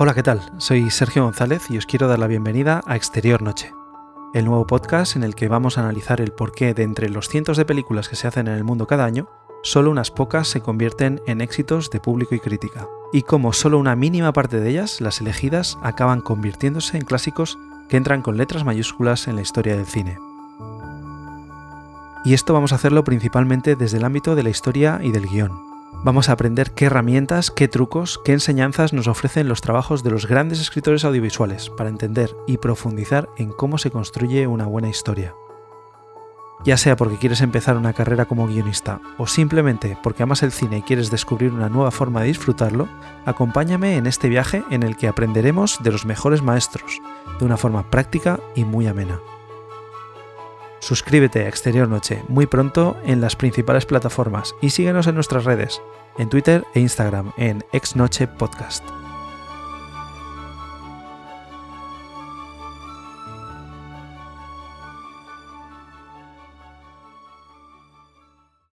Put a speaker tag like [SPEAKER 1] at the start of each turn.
[SPEAKER 1] Hola, ¿qué tal? Soy Sergio González y os quiero dar la bienvenida a Exterior Noche, el nuevo podcast en el que vamos a analizar el porqué de entre los cientos de películas que se hacen en el mundo cada año, solo unas pocas se convierten en éxitos de público y crítica, y como solo una mínima parte de ellas, las elegidas, acaban convirtiéndose en clásicos que entran con letras mayúsculas en la historia del cine. Y esto vamos a hacerlo principalmente desde el ámbito de la historia y del guion, Vamos a aprender qué herramientas, qué trucos, qué enseñanzas nos ofrecen los trabajos de los grandes escritores audiovisuales para entender y profundizar en cómo se construye una buena historia. Ya sea porque quieres empezar una carrera como guionista o simplemente porque amas el cine y quieres descubrir una nueva forma de disfrutarlo, acompáñame en este viaje en el que aprenderemos de los mejores maestros, de una forma práctica y muy amena. Suscríbete a Exterior Noche muy pronto en las principales plataformas y síguenos en nuestras redes, en Twitter e Instagram en Exnoche Podcast.